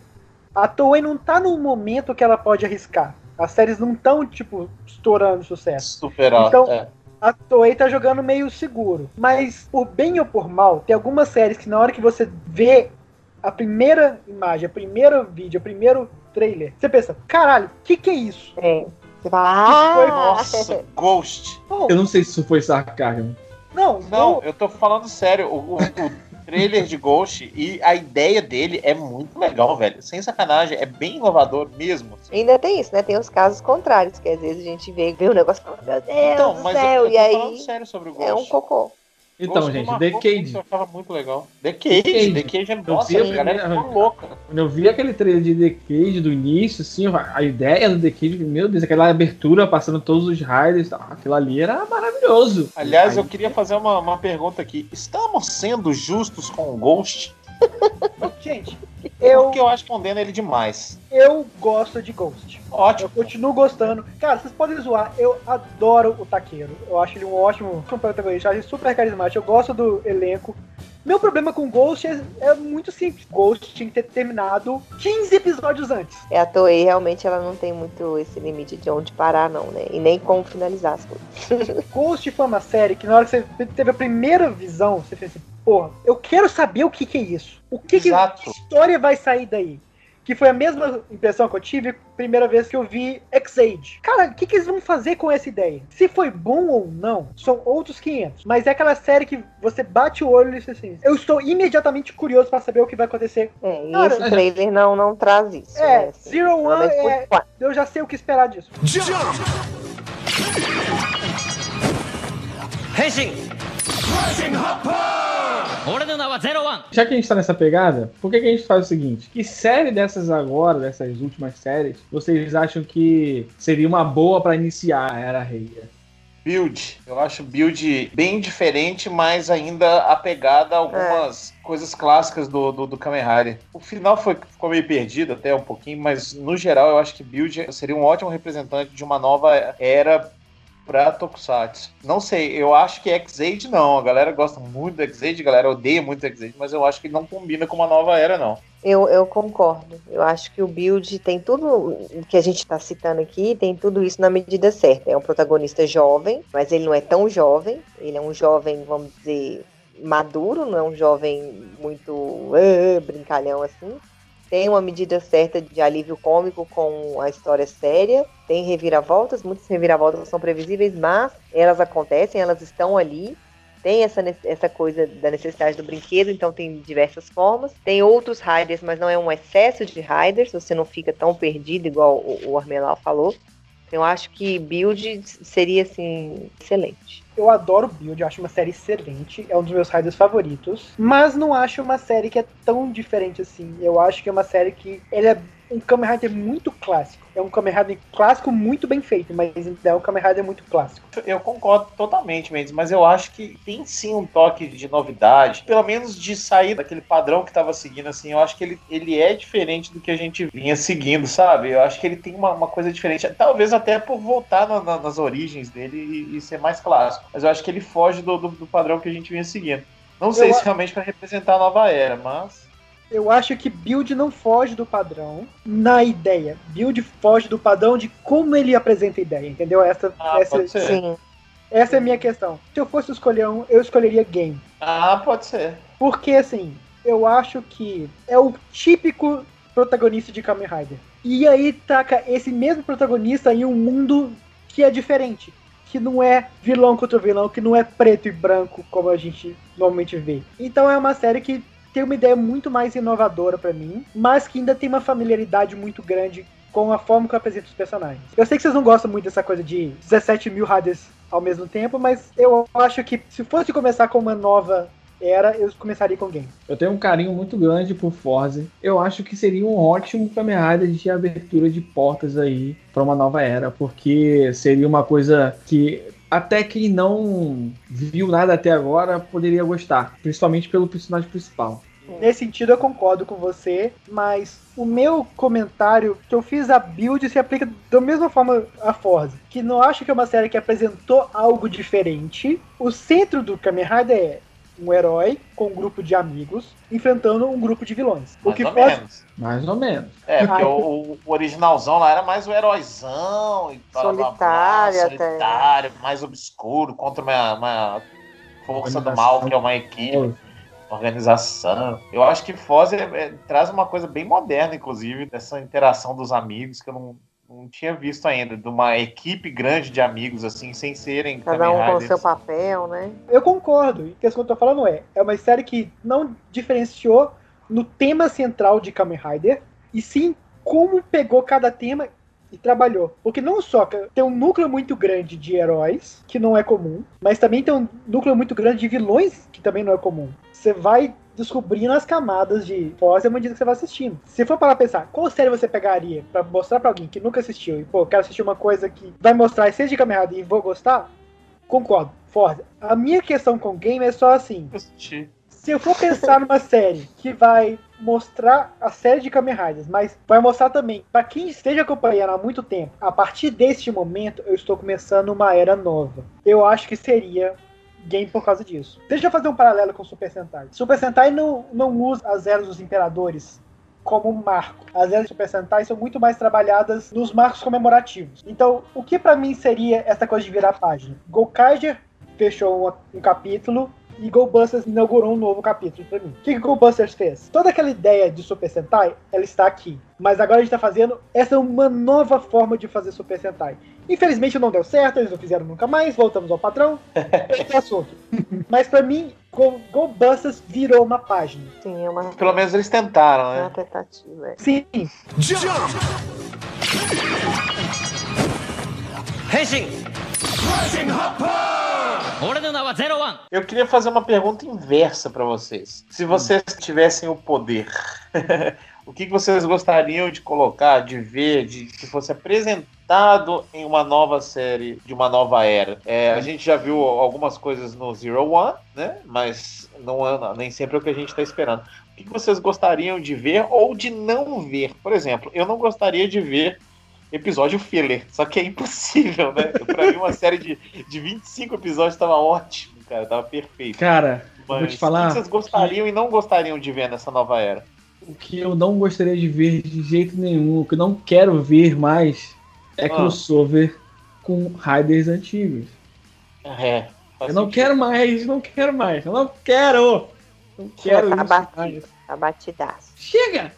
a Toei não tá num momento que ela pode arriscar. As séries não estão, tipo, estourando sucesso. Superar. Então- é. a Toei tá jogando meio seguro. Mas, por bem ou por mal, tem algumas séries que na hora que você vê a primeira imagem, a primeira vídeo, o primeiro trailer, você pensa, caralho, o que que é isso? É. Você fala, Foi, ah, Nossa, Ghost. Não, Eu não sei se isso foi sarcasmo. não, Não, eu tô falando sério. O, o- o trailer de Ghost e a ideia dele é muito legal, velho. Sem sacanagem, é bem inovador mesmo. assim. Ainda tem isso, né? Tem os casos contrários, que às vezes a gente vê, vê um negócio e fala, meu Deus Então, do mas eu, céu, eu tô e falando aí sério sobre o Ghost. é um cocô. Então, Ghost gente, Cage. Eu achava muito legal. The Cage, Cage. The Cage é vi nossa, a galera ficou louca. Quando eu vi aquele trailer de The Cage do início, assim, a ideia do The Cage, meu Deus, aquela abertura passando todos os riders, tá, aquilo ali era maravilhoso. Aliás, eu Aí- queria fazer uma, uma pergunta aqui. Estamos sendo justos com o Ghost? <laughs> gente, eu, Porque eu acho que condena ele demais. eu gosto de Ghost. Eu Ótimo. continuo gostando. Cara, vocês podem zoar, eu adoro o Taqueiro. Eu acho ele um ótimo protagonista, eu acho ele super carismático. Eu gosto do elenco. Meu problema com Ghost é, é muito simples. Ghost tinha que ter terminado 15 episódios antes. É, a Toei realmente ela não tem muito esse limite de onde parar, não, né? E nem como finalizar as coisas. <laughs> Ghost foi uma série que na hora que você teve a primeira visão, você fez assim, porra, eu quero saber o que, que é isso. O que, que Exato. que história vai sair daí? que foi a mesma impressão que eu tive primeira vez que eu vi X-Age. Cara, o que, que eles vão fazer com essa ideia? Se foi bom ou não, são outros 500. Mas é aquela série que você bate o olho e diz assim: eu estou imediatamente curioso para saber o que vai acontecer. É, e Cara, esse trailer não, não traz isso. É, né? Zero One, é, eu já sei o que esperar disso. Jump! Henshin! Já que a gente tá nessa pegada, por que, que a gente faz o seguinte? Que série dessas agora, dessas últimas séries, vocês acham que seria uma boa para iniciar a Era Reia? Build. Eu acho Build bem diferente, mas ainda apegada a algumas é. coisas clássicas do, do, do Kamen Rider. O final foi, ficou meio perdido até um pouquinho, mas no geral eu acho que Build seria um ótimo representante de uma nova era pra Tokusatsu. Não sei, eu acho que X-Aid não. A galera gosta muito do X-Aid, a galera odeia muito o X-Aid, mas eu acho que não combina com uma nova era, não. Eu, eu concordo. Eu acho que o build tem tudo que a gente está citando aqui, tem tudo isso na medida certa. É um protagonista jovem, mas ele não é tão jovem. Ele é um jovem, vamos dizer, maduro, não é um jovem muito uh, brincalhão assim tem uma medida certa de alívio cômico com a história séria, tem reviravoltas, muitas reviravoltas são previsíveis, mas elas acontecem, elas estão ali. Tem essa, essa coisa da necessidade do brinquedo, então tem diversas formas. Tem outros riders, mas não é um excesso de riders, você não fica tão perdido igual o, o Armelau falou. Então, eu acho que Build seria assim excelente. Eu adoro Build, eu acho uma série excelente, é um dos meus riders favoritos, mas não acho uma série que é tão diferente assim. Eu acho que é uma série que ele é um Kamen Rider muito clássico. É um Kamen Rider clássico muito bem feito, mas é um Kamen Rider muito clássico. Eu concordo totalmente, Mendes, mas eu acho que tem sim um toque de novidade, pelo menos de sair daquele padrão que estava seguindo, assim, eu acho que ele, ele é diferente do que a gente vinha seguindo, sabe? Eu acho que ele tem uma, uma coisa diferente, talvez até por voltar na, na, nas origens dele e, e, ser mais clássico, mas eu acho que ele foge do, do, do padrão que a gente vinha seguindo. Não sei eu se realmente para representar a nova era, mas eu acho que Build não foge do padrão na ideia. Build foge do padrão de como ele apresenta a ideia, entendeu? Essa, ah, essa, sim. essa é a minha questão. Se eu fosse escolher um, eu escolheria Game. Ah, pode ser. Porque, assim, eu acho que é o típico protagonista de Kamen Rider. E aí taca esse mesmo protagonista em um mundo que é diferente. Que não é vilão contra vilão, que não é preto e branco como a gente normalmente vê. Então é uma série que tem uma ideia muito mais inovadora para mim, mas que ainda tem uma familiaridade muito grande com a forma que eu apresento os personagens. Eu sei que vocês não gostam muito dessa coisa de 17 mil riders ao mesmo tempo, mas eu acho que se fosse começar com uma nova era, eu começaria com Game. Eu tenho um carinho muito grande por Forza. Eu acho que seria um ótimo Kamen Rider de abertura de portas aí para uma nova era, porque seria uma coisa que até quem não viu nada até agora poderia gostar, principalmente pelo personagem principal. Nesse sentido eu concordo com você, mas o meu comentário que eu fiz a build se aplica da mesma forma a Forza, que não acho que é uma série que apresentou algo diferente. O centro do Kamen Rider é um herói com um grupo de amigos enfrentando um grupo de vilões. Mais o que ou faz... menos. Mais ou menos. É, porque o, o, originalzão lá era mais o heróizão e solitário, solitário mais obscuro contra uma, uma força do mal, que é uma equipe. Organização. Eu acho que Foz é, é, traz uma coisa bem moderna, inclusive, dessa interação dos amigos, que eu não, não tinha visto ainda, de uma equipe grande de amigos, assim, sem serem. Cada um com o seu papel, né? Eu concordo. E o que eu tô falando é: é uma série que não diferenciou no tema central de Kamen Rider, e sim como pegou cada tema e trabalhou. Porque não só tem um núcleo muito grande de heróis, que não é comum, mas também tem um núcleo muito grande de vilões, que também não é comum. Você vai descobrindo as camadas de Foz à medida que você vai assistindo. Se for para pensar, qual série você pegaria para mostrar para alguém que nunca assistiu e, pô, quero assistir uma coisa que vai mostrar seja de caminhada e vou gostar? Concordo, Forza. A minha questão com o game é só assim. Assisti. Se eu for pensar numa série que vai mostrar a série de Kamen Riders, mas vai mostrar também, para quem esteja acompanhando há muito tempo, a partir deste momento eu estou começando uma era nova. Eu acho que seria game por causa disso. Deixa eu fazer um paralelo com Super Sentai. Super Sentai não, não usa as eras dos imperadores como marco. As eras de Super Sentai são muito mais trabalhadas nos marcos comemorativos. Então, o que para mim seria essa coisa de virar página? Gokaiger fechou um, um capítulo e GoBusters inaugurou um novo capítulo para mim. O que, que GoBusters fez? Toda aquela ideia de Super Sentai, ela está aqui. Mas agora a gente está fazendo essa é uma nova forma de fazer Super Sentai. Infelizmente não deu certo, eles não fizeram nunca mais, voltamos ao padrão. <laughs> esse é assunto. Mas para mim, Go, virou uma página. Sim, é uma. Pelo menos eles tentaram, né? É uma tentativa. É. Sim. Jump! Henshin! Rising Hopper! Eu queria fazer uma pergunta inversa pra vocês. Se vocês tivessem o poder, <laughs> o que vocês gostariam de colocar, de ver, de que fosse apresentado em uma nova série de uma nova era? É, a gente já viu algumas coisas no Zero One, né? Mas não é, nem sempre é o que a gente está esperando. O que vocês gostariam de ver ou de não ver? Por exemplo, eu não gostaria de ver episódio filler, só que é impossível, né? <laughs> Pra mim, uma série de, de 25 episódios estava ótimo, cara, tava perfeito. Cara, eu vou Mas te falar. o que vocês gostariam e não gostariam de ver nessa nova era? O que eu não gostaria de ver de jeito nenhum, o que eu não quero ver mais é Ah. crossover com Riders antigos. É. Eu não sentido. quero mais, não quero mais, eu não quero! Não quero tá isso batido, mais. tá batidaço. Chega!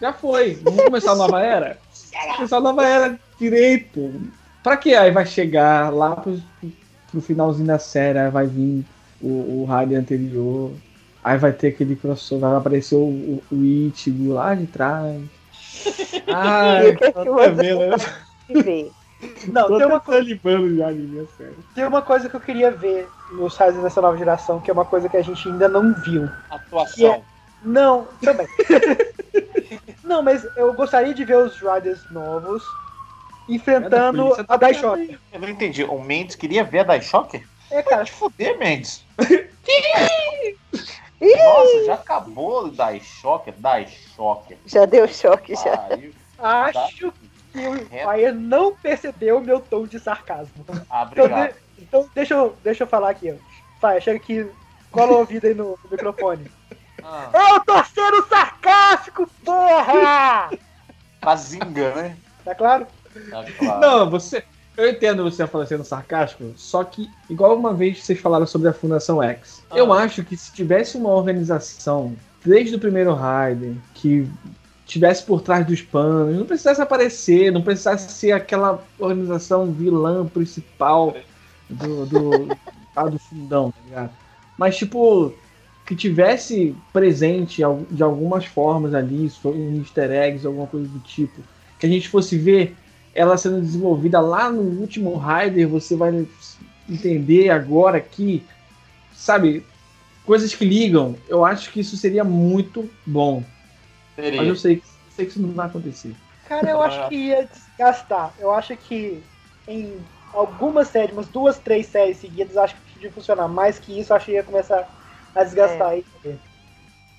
Já foi. Vamos começar a nova era? Vamos começar a nova era direito. Pra que aí vai chegar lá pro, pro finalzinho da série, aí vai vir o, o Rider anterior, aí vai ter aquele crossover, vai aparecer o, o, o Ichigo lá de trás. <laughs> Ai, é ver? não, Tô tem uma, salivando já minha série. tem uma coisa que eu queria ver nos Riders dessa nova geração, que é uma coisa que a gente ainda não viu. Atuação. Não, também. <laughs> não, mas eu gostaria de ver os Riders novos enfrentando tá a Daishock. Eu não entendi. O Mendes queria ver a Daishock? É, cara, Pode foder, Mendes. <laughs> Nossa, já acabou o Daishock. Daishock. Já deu choque, já. Pariu. acho que o Fire não percebeu o meu tom de sarcasmo. Ah, Então, obrigado. de- então deixa, eu, deixa eu falar aqui. Fire, chega aqui, cola o ouvido aí no, no microfone. Ah, Eu tô sendo sarcástico, porra! <laughs> Cazinga, né? Tá claro? Tá claro. Não, você. Eu entendo você falando sendo sarcástico, só que, igual uma vez vocês falaram sobre a Fundação X, Ah. eu acho que se tivesse uma organização, desde o primeiro Raiden, que tivesse por trás dos panos, não precisasse aparecer, não precisasse ser aquela organização vilã principal do, do, do fundão, tá ligado? Mas, tipo, que tivesse presente de algumas formas ali, um easter eggs, alguma coisa do tipo, que a gente fosse ver ela sendo desenvolvida lá no último Rider, você vai entender agora que, sabe, coisas que ligam. Eu acho que isso seria muito bom. Seria. Mas eu sei, que- sei que isso não vai acontecer. Cara, eu acho que ia desgastar. Eu acho que em algumas séries, umas duas, três séries seguidas, eu acho que podia funcionar. Mais que isso, eu acho que ia começar a desgastar aí.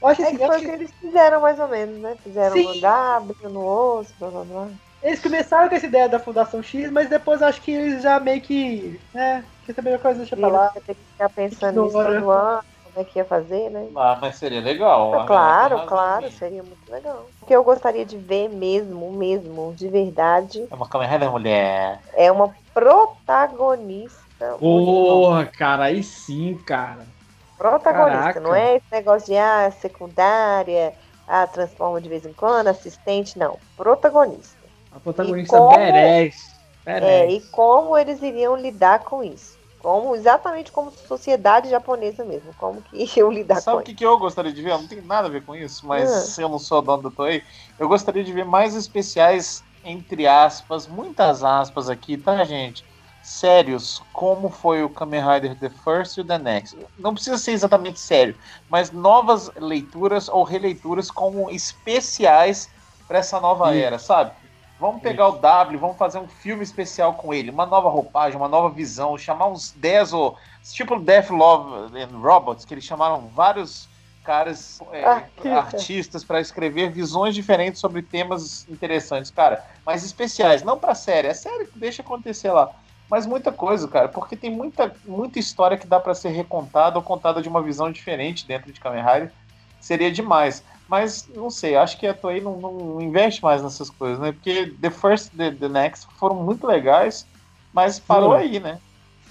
Eu acho É assim, que foi o que que eles fizeram mais ou menos, né? Fizeram Sim. no W, no osso, blá blá blá. eles começaram com essa ideia da Fundação X, mas depois acho que eles já meio que. É, que também é coisa deixa pra lá. Ter que ficar pensando nisso todo ano, como é que ia fazer, né? Ah, mas seria legal. a claro, Renata tem claro, razão. seria muito legal. O que eu gostaria de ver mesmo, mesmo, de verdade, É uma Kamen mulher. é uma protagonista. Porra, cara, aí sim, cara. Protagonista, Caraca. não é esse negócio de ah, secundária, ah, transforma de vez em quando, assistente, não. Protagonista. A protagonista E como- Beres. É, e como eles iriam lidar com isso? Como, exatamente como sociedade japonesa mesmo, como que <laughs> iriam lidar Sabe com o que, que eu gostaria de ver? Não tem nada a ver com isso, mas Ah. eu não sou dono do Toei. Eu gostaria de ver mais especiais, entre aspas, muitas aspas aqui, tá, gente? Sérios, como foi o Kamen Rider The First e o The Next. Não precisa ser exatamente sério, mas novas leituras ou releituras como especiais para essa nova Isso. era, sabe? Vamos pegar o W, vamos fazer um filme especial com ele, uma nova roupagem, uma nova visão, chamar uns 10 ou tipo Death Love and Robots, que eles chamaram vários caras, é, Artista. artistas, para escrever visões diferentes sobre temas interessantes, cara, mas especiais, não pra série, é série que deixa acontecer lá. Mas muita coisa, cara, porque tem muita, muita história que dá pra ser recontada ou contada de uma visão diferente dentro de Kamen Rider. Seria demais. Mas não sei, acho que a Toei não, não investe mais nessas coisas, né? Porque The First e the, the Next foram muito legais, mas parou Foram. aí, né?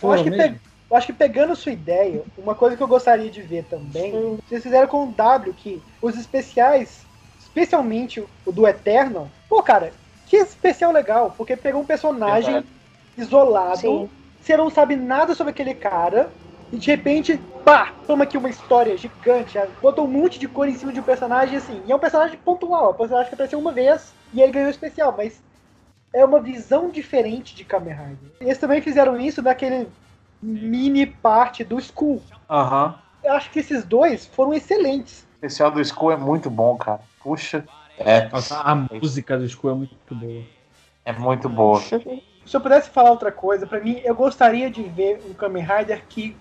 Eu acho, que pe- Eu acho que pegando sua ideia, uma coisa que eu gostaria de ver também, vocês fizeram com o W que os especiais, especialmente o do Eternal, pô, cara, que especial legal, porque pegou um personagem Verdade. Isolado, Sim. você não sabe nada sobre aquele cara, e de repente, pá, toma aqui uma história gigante, botou um monte de cor em cima de um personagem assim, e é um personagem pontual, é um personagem que apareceu uma vez e ele ganhou o especial, mas é uma visão diferente de Kamen Rider. Eles também fizeram isso naquele mini parte do Skull. Aham. Eu acho que esses dois foram excelentes. O especial do Skull é muito bom, cara. Puxa. É. Nossa, a música do Skull é muito boa. É muito boa. Se eu pudesse falar outra coisa, pra mim, eu gostaria de ver um Kamen Rider que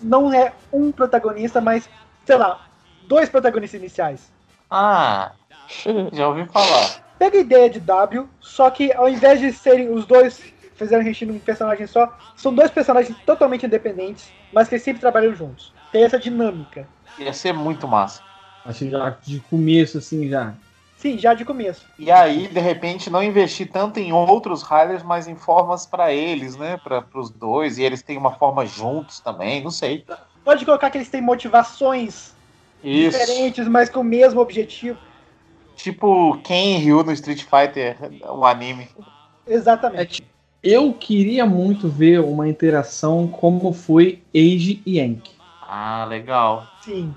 não é um protagonista, mas, sei lá, dois protagonistas iniciais. Ah, <laughs> já ouvi falar. Pega a ideia de W, só que ao invés de serem os dois fizeram encher num personagem só, são dois personagens totalmente independentes, mas que sempre trabalham juntos. Tem essa dinâmica. Ia ser muito massa. Acho que já de começo, assim, já. Sim, já de começo. E aí, de repente, não investir tanto em outros Riders, mas em formas pra eles, né? Para os dois. E eles têm uma forma juntos também, não sei. Pode colocar que eles têm motivações Isso. diferentes, mas com o mesmo objetivo. Tipo Ken e Ryu no Street Fighter, o anime. Exatamente. Eu queria muito ver uma interação como foi Age e Yank. Ah, legal. Sim.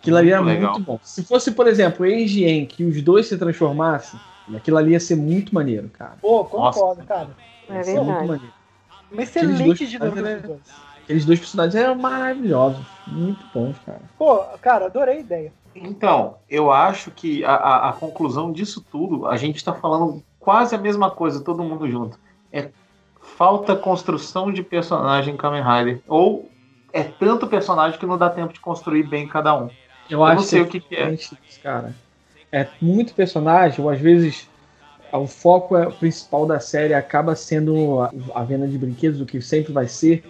Aquilo ali era Muito legal. muito bom. Se fosse, por exemplo, Age e Yank e os dois se transformassem, aquilo ali ia ser muito maneiro, cara. Pô, concordo, cara. É Ia ser muito verdade. maneiro. Uma dois excelente dinâmica personagens dos dois. Aqueles dois personagens eram maravilhosos. Muito bons, cara. Pô, cara, adorei a ideia. Então, eu acho que a, a, a conclusão disso tudo, a gente tá falando quase a mesma coisa, todo mundo junto. É falta construção de personagem em Kamen Rider. Ou é tanto personagem que não dá tempo de construir bem cada um. Eu, Eu acho não sei o que, que é. isso, cara. É muito personagem, ou às vezes o foco é- principal da série acaba sendo a, a venda de brinquedos, o que sempre vai ser.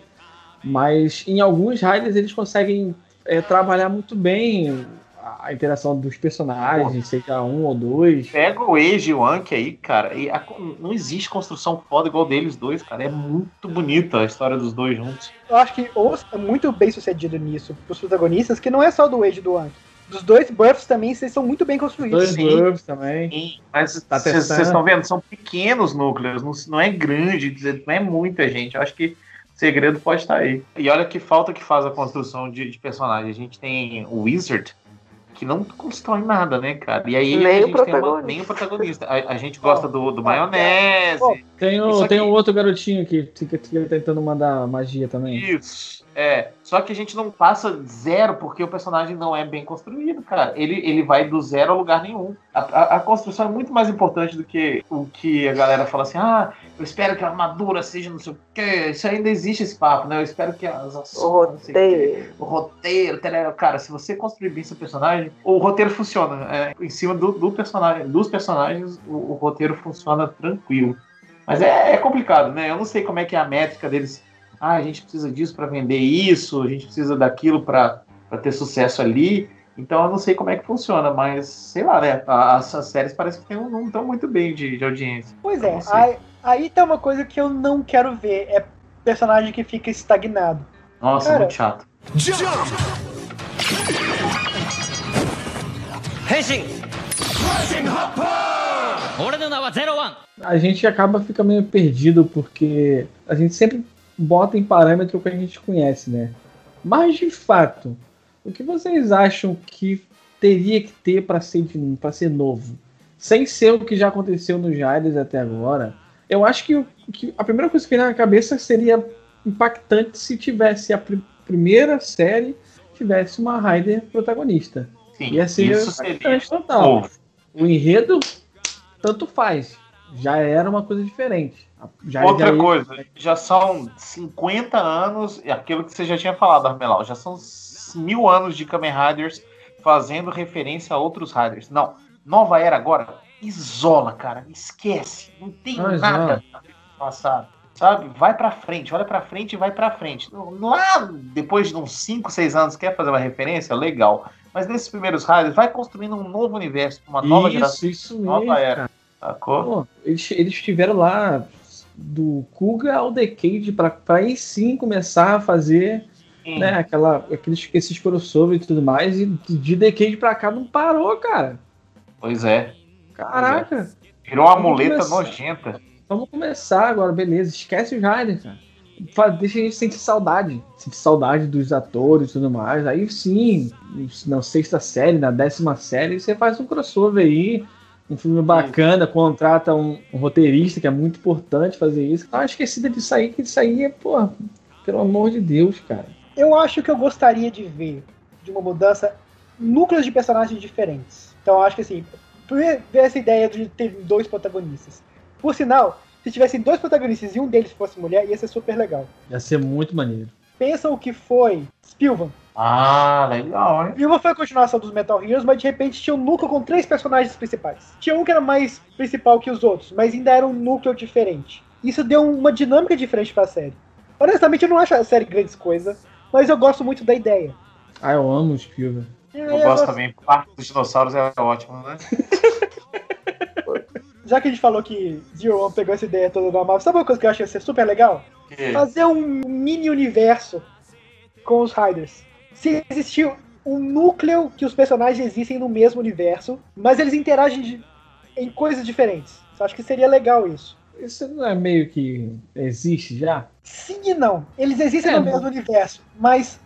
Mas em alguns Riders eles conseguem é, trabalhar muito bem a, interação dos personagens, seja um ou dois. Pega o Age e o Anki aí, cara, e a- não existe construção foda igual deles dois, cara. É muito bonita a história dos dois juntos. Eu acho que o é muito bem sucedido nisso, pros protagonistas, que não é só do Wade e do Anki. Dos dois buffs também, vocês são muito bem construídos. Dois sim. Buffs também. Sim, mas Tá vocês testando. estão vendo, são pequenos núcleos, não, não é grande, não é muita gente. Eu acho que o segredo pode estar aí. E olha que falta que faz a construção de, de personagem. A gente tem o Wizard, que não constrói nada, né, cara? E aí Nem a o gente tem uma, protagonista. nem o protagonista. A, a gente gosta do, do maionese. Tem, o, aqui- tem um outro garotinho que fica, fica tentando mandar magia também. Isso. É. Só que a gente não passa zero porque o personagem não é bem construído, cara. Ele, ele vai do zero a lugar nenhum. A, a- a construção é muito mais importante do que o que a galera fala assim: ah, eu espero que a armadura seja não sei o quê. Isso ainda existe esse papo, né? Eu espero que as ações. O sei o roteiro. O roteiro, cara, se você construir bem seu personagem, o roteiro funciona. É, em cima do, do personagem, dos personagens, o, o roteiro funciona tranquilo. Mas é, é complicado, né? Eu não sei como é que é a métrica deles ah, a gente precisa disso para vender isso, a gente precisa daquilo para ter sucesso ali. Então eu não sei como é que funciona, mas sei lá, né? As, as séries parece que não estão muito bem de, de audiência. Pois é, aí, aí tem tá uma coisa que eu não quero ver, é personagem que fica estagnado. Nossa, Cara, muito chato. A gente acaba ficando meio perdido porque a gente sempre bota em parâmetro o que a gente conhece, né? Mas de fato, o que vocês acham que teria que ter para ser pra ser novo? Sem ser o que já aconteceu nos Jaides até agora. Eu acho que, que a primeira coisa que vem na cabeça seria impactante se tivesse a pri- primeira série tivesse uma Raider protagonista. Sim, Ia ser isso seria total. novo. O enredo, tanto faz. Já era uma coisa diferente. Já, Outra já ia- coisa, já são 50 anos, e aquilo que você já tinha falado, Armelau, já são mil anos de Kamen Riders fazendo referência a outros Riders. Não, nova era agora, isola, cara, esquece, não tem Ah, nada do passado. Sabe? Vai pra frente, olha pra frente e vai pra frente. Lá, depois de uns 5, 6 anos, quer fazer uma referência? Legal. Mas nesses primeiros Riders, vai construindo um novo universo, uma nova isso, geração, isso nova mesmo, era. cara. Sacou? Eles, eles estiveram lá do Kuga ao Decade pra, pra aí sim começar a fazer né, aquela, aqueles, esses crossover e tudo mais. E de Decade pra cá não parou, cara. Pois é. Caraca. Virou uma Vamos muleta começar. nojenta. Vamos começar agora, beleza. Esquece os Riders, cara. Deixa a gente sentir saudade. Sentir saudade dos atores e tudo mais. Aí sim, na sexta série, na décima série, você faz um crossover aí. Um filme bacana, contrata um, um roteirista, que é muito importante fazer isso. Ah, esquecida disso aí, que isso aí é, pô, pelo amor de Deus, cara. Eu acho que eu gostaria de ver de uma mudança núcleos de personagens diferentes. Então eu acho que assim, ver ver essa ideia de ter dois protagonistas. Por sinal, se tivessem dois protagonistas e um deles fosse mulher, ia ser super legal. Ia ser muito maneiro. Pensa o que foi Spilvan. Ah, legal, hein? Spilvan foi a continuação dos Metal Heroes, mas de repente tinha um núcleo com três personagens principais. Tinha um que era mais principal que os outros, mas ainda era um núcleo diferente. Isso deu uma dinâmica diferente pra série. Honestamente, eu não acho a série grandes coisa, mas eu gosto muito da ideia. Ah, eu amo o Spielberg. Eu gosto também. Parque dos dinossauros é ótimo, né? <laughs> Já que a gente falou que Zero One pegou essa ideia toda da Marvel, sabe uma coisa que eu acho que ia ser super legal? Que- Fazer um mini universo com os Riders. Se existir um núcleo que os personagens existem no mesmo universo, mas eles interagem de- em coisas diferentes. Eu acho que seria legal isso. Isso não é meio que existe já? Sim e não. Eles existem É, no mesmo universo, mas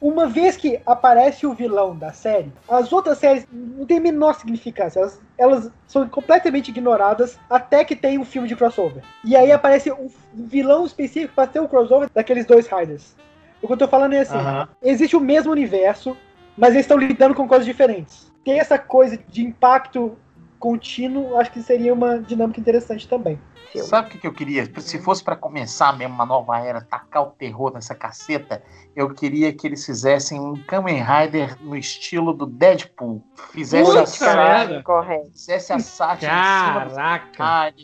uma vez que aparece o vilão da série, as outras séries não têm a menor significância. Elas, elas são completamente ignoradas até que tem um filme de crossover. E aí aparece um vilão específico para ter o crossover daqueles dois Riders. O que eu tô falando é assim: existe o mesmo universo, mas eles estão lidando com coisas diferentes. Ter essa coisa de impacto contínuo, acho que seria uma dinâmica interessante também. Sabe o que, que eu queria? Se fosse pra começar mesmo uma nova era, tacar o terror nessa caceta, eu queria que eles fizessem um Kamen Rider no estilo do Deadpool. Fizesse a sátira, merda. Correto. fizesse a sátira em cima do Caraca!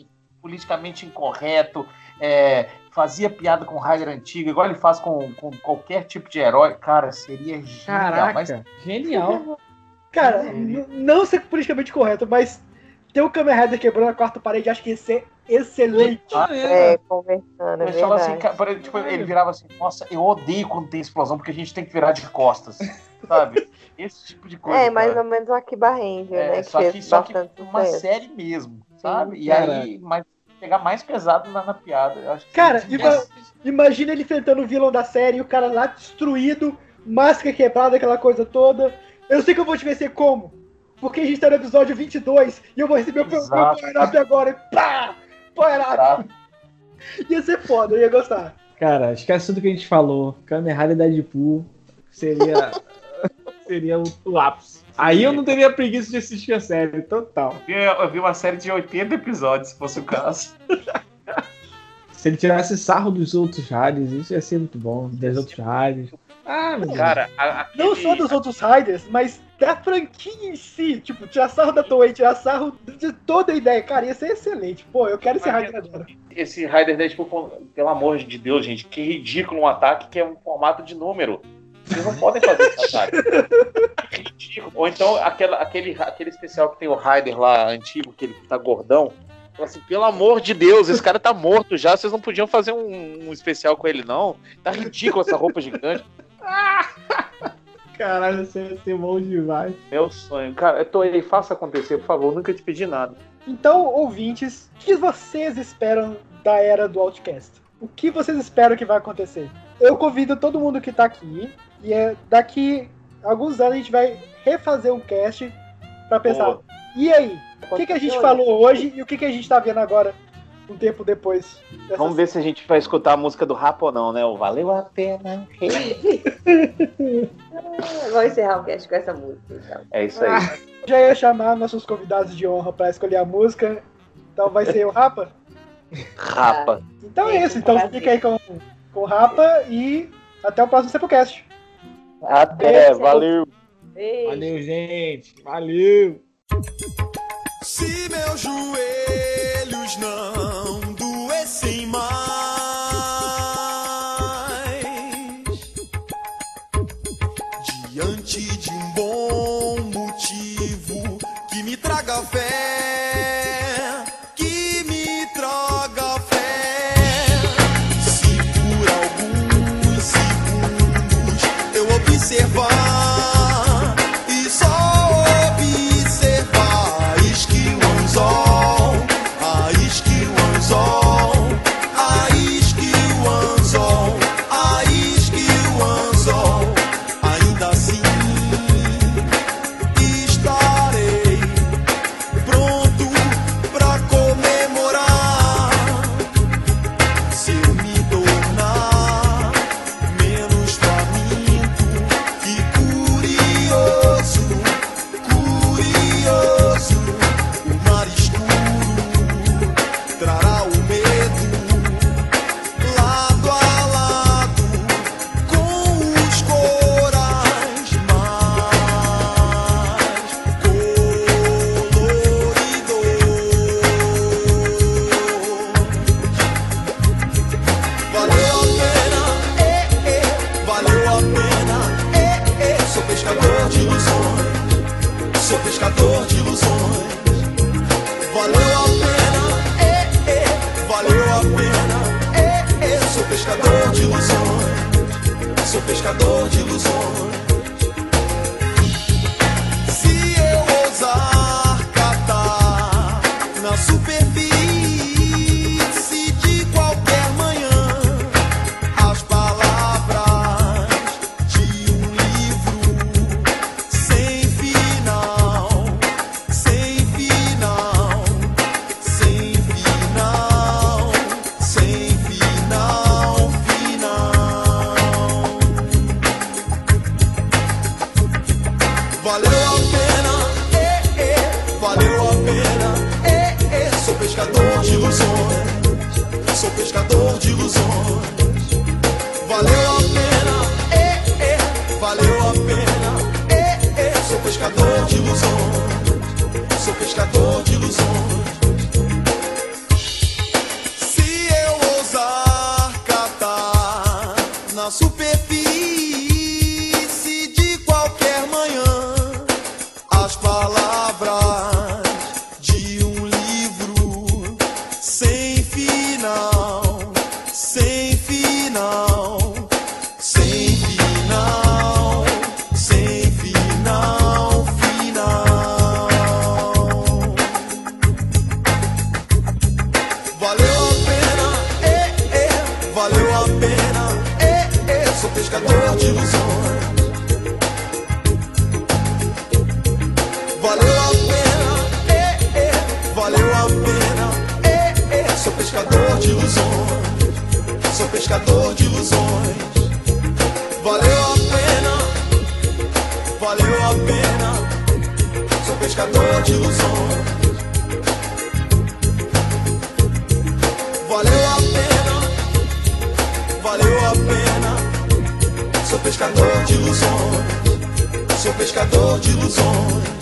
politicamente incorreto, é, fazia piada com o Rider antigo, igual ele faz com, com qualquer tipo de herói. Cara, seria genial. Caraca, Mas genial. Cara, n- não ser politicamente correto, mas ter o Kamen Rider quebrando a quarta parede, acho que ia ser excelente. É, conversando, é Ele fala assim, cara, tipo, ele virava assim, nossa, eu odeio quando tem explosão, porque a gente tem que virar de costas, sabe? <laughs> Esse tipo de coisa. É, mais cara. ou menos o Akiba Ranger, É, né? só fez que, só que uma série mesmo, sabe? E Cara. aí, mas pegar mais pesado na, na piada, eu acho que Cara, seria ima- imagina ele enfrentando o vilão da série e o cara lá destruído, máscara quebrada, aquela coisa toda. Eu sei que eu vou te vencer como? Porque a gente tá no episódio 22 e eu vou receber o meu, Exato. power-up agora. E pá! Power-up! <laughs> Ia ser foda, eu ia gostar. Cara, esquece tudo que a gente falou. Kamen Rider Deadpool seria, <laughs> seria o, o ápice. Aí eu não teria preguiça de assistir a série, total. Eu, eu vi uma série de 80 episódios, se fosse o caso. Se ele tirasse sarro dos outros Riders, isso ia ser muito bom. Dos outros Riders. Ah, meu. Cara, a- Não só dos outros Riders, mas da franquia em si. Tipo, tirar sarro da Toei, tirar sarro de toda a ideia. Cara, ia ser excelente. Pô, eu quero esse Rider agora. esse Rider Deadpool, com- pelo amor de Deus, gente, que ridículo um ataque que é um formato de número. Vocês não podem fazer esse <laughs> ataque. Que ridículo. Ou então aquela, aquele, aquele especial que tem o Rider lá antigo, que ele tá gordão. Fala assim, pelo amor de Deus, esse cara tá morto já, vocês não podiam fazer um, um especial com ele, não. Tá ridículo essa roupa gigante. <laughs> Caralho, você ia ser bom demais. Meu sonho. Cara, eu tô aí, faça acontecer, por favor, nunca te pedi nada. Então, ouvintes, o que vocês esperam da era do Outcast? O que vocês esperam que vai acontecer? Eu convido todo mundo que tá aqui e é, daqui a alguns anos a gente vai refazer um cast pra pensar. Boa. E aí? O que, que a gente falou hoje e o que, que a gente tá vendo agora, um tempo depois? dessa Vamos ver se a gente vai escutar a música do Rapa ou não, né? O Valeu a Pena. Vamos <laughs> encerrar o cast com essa música, então. É isso aí. <laughs> Já ia chamar nossos convidados de honra pra escolher a música. Então vai ser o Rapa? <laughs> Rapa. Então é É, isso. Então prazer. fica aí com, com o Rapa e até o próximo Sepulcast. Até, valeu. Beijo. Valeu, gente. Valeu. Se meus joelhos não doessem mais, diante de um bom motivo que me traga fé, que me traga fé. Se de qualquer manhã as palavras. pescador de ilusões. Valeu a pena, valeu a pena. Sou pescador de ilusões. Valeu a pena, valeu a pena. Sou pescador de ilusões. Sou pescador de ilusões.